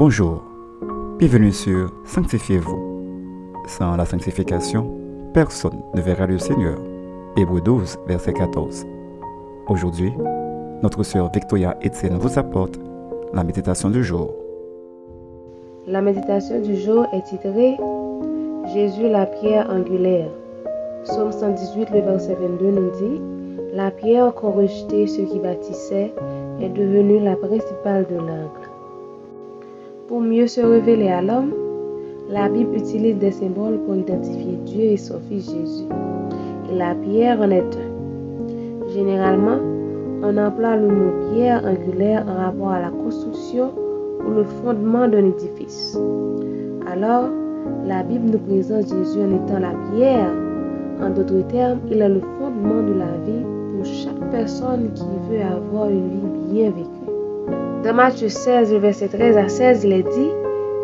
Bonjour, bienvenue sur Sanctifiez-vous. Sans la sanctification, personne ne verra le Seigneur. Hébreu 12, verset 14. Aujourd'hui, notre sœur Victoria Etienne vous apporte la méditation du jour. La méditation du jour est titrée Jésus la pierre angulaire. Psaume 118, le verset 22 nous dit La pierre qu'ont rejeté ceux qui bâtissaient est devenue la principale de l'angle. Pour mieux se révéler à l'homme, la Bible utilise des symboles pour identifier Dieu et son Fils Jésus. Et la pierre en est un. Généralement, on emploie le mot pierre angulaire en rapport à la construction ou le fondement d'un édifice. Alors, la Bible nous présente Jésus en étant la pierre. En d'autres termes, il est le fondement de la vie pour chaque personne qui veut avoir une vie bien vécue. Dans Matthieu 16, verset 13 à 16, il est dit,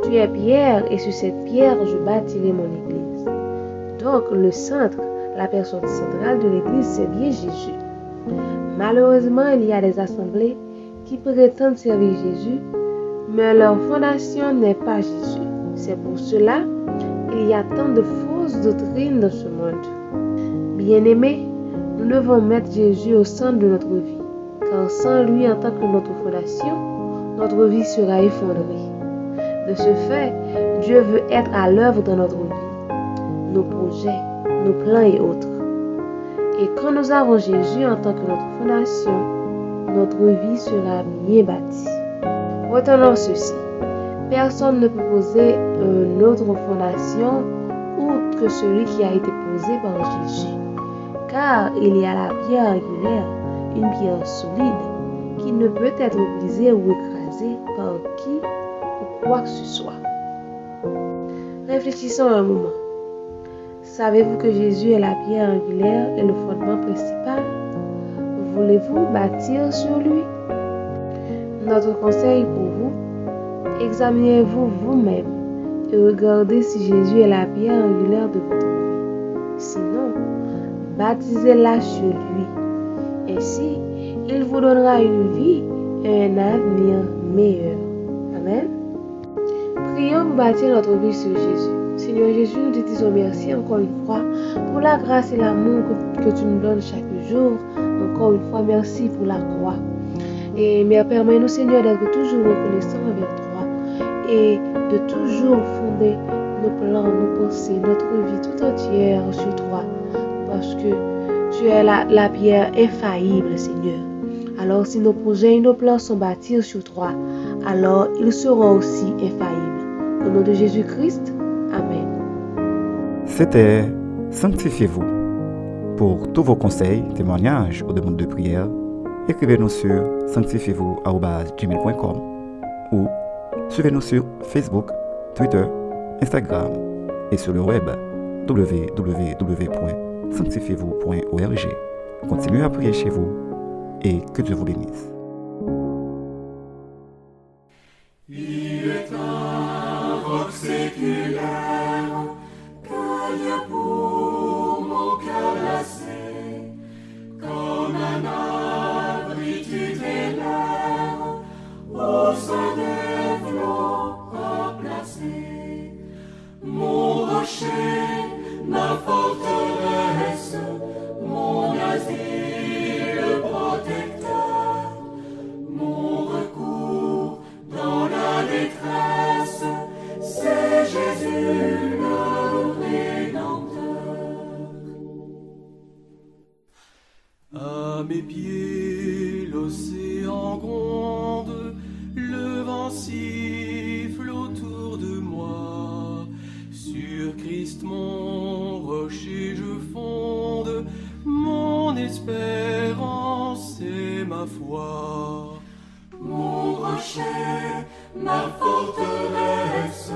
Tu es pierre et sur cette pierre je bâtirai mon église. Donc le centre, la personne centrale de l'église, c'est bien Jésus. Malheureusement, il y a des assemblées qui prétendent servir Jésus, mais leur fondation n'est pas Jésus. C'est pour cela qu'il y a tant de fausses doctrines dans ce monde. Bien-aimés, nous devons mettre Jésus au centre de notre vie, car sans lui en tant que notre fondation, notre vie sera effondrée. De ce fait, Dieu veut être à l'œuvre dans notre vie, nos projets, nos plans et autres. Et quand nous avons Jésus en tant que notre fondation, notre vie sera bien bâtie. Retenons ceci. Personne ne peut poser une autre fondation outre que celui qui a été posé par Jésus. Car il y a la pierre angulaire, une pierre solide, qui ne peut être brisée ou écrasée par qui ou quoi que ce soit. Réfléchissons un moment. Savez-vous que Jésus est la pierre angulaire et le fondement principal? Voulez-vous bâtir sur lui? Notre conseil pour vous, examinez-vous vous-même et regardez si Jésus est la pierre angulaire de votre vie. Sinon, baptisez-la sur lui. Ainsi, il vous donnera une vie et un avenir meilleur. Amen. Prions pour bâtir notre vie sur Jésus. Seigneur Jésus, nous te disons merci encore une fois pour la grâce et l'amour que, tu nous donnes chaque jour. Encore une fois, merci pour la croix. Et permets-nous, Seigneur, d'être toujours reconnaissants envers toi et de toujours fonder nos plans, nos pensées, notre vie tout entière sur toi. Parce que tu es la, la pierre infaillible, Seigneur. Alors si nos projets et nos plans sont bâtis sur toi, alors ils seront aussi infaillibles. Au nom de Jésus-Christ, Amen. C'était Sanctifiez-vous. Pour tous vos conseils, témoignages ou demandes de prière, écrivez-nous sur sanctifiez-vous.gmail.com ou suivez-nous sur Facebook, Twitter, Instagram et sur le web www.sanctifiez-vous.org. Continuez à prier chez vous et que Dieu vous bénisse. Siffle autour de moi. Sur Christ mon rocher je fonde, mon espérance et ma foi. Mon rocher, ma forteresse,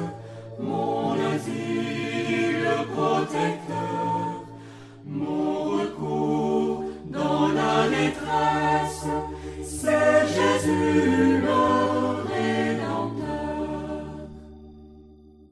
mon asile protecteur.